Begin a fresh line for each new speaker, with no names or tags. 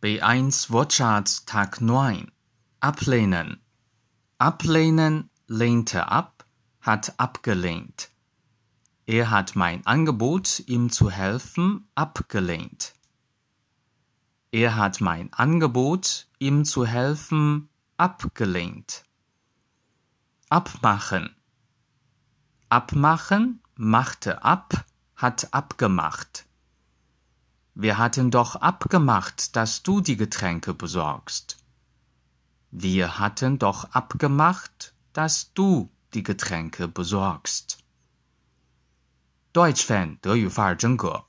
B1 Wortschatz Tag 9 Ablehnen. Ablehnen lehnte ab, hat abgelehnt. Er hat mein Angebot, ihm zu helfen, abgelehnt. Er hat mein Angebot, ihm zu helfen, abgelehnt. Abmachen. Abmachen machte ab, hat abgemacht. Wir hatten doch abgemacht, dass du die Getränke besorgst. Wir hatten doch abgemacht, dass du die Getränke besorgst. Deutsch Fan 德语范儿真格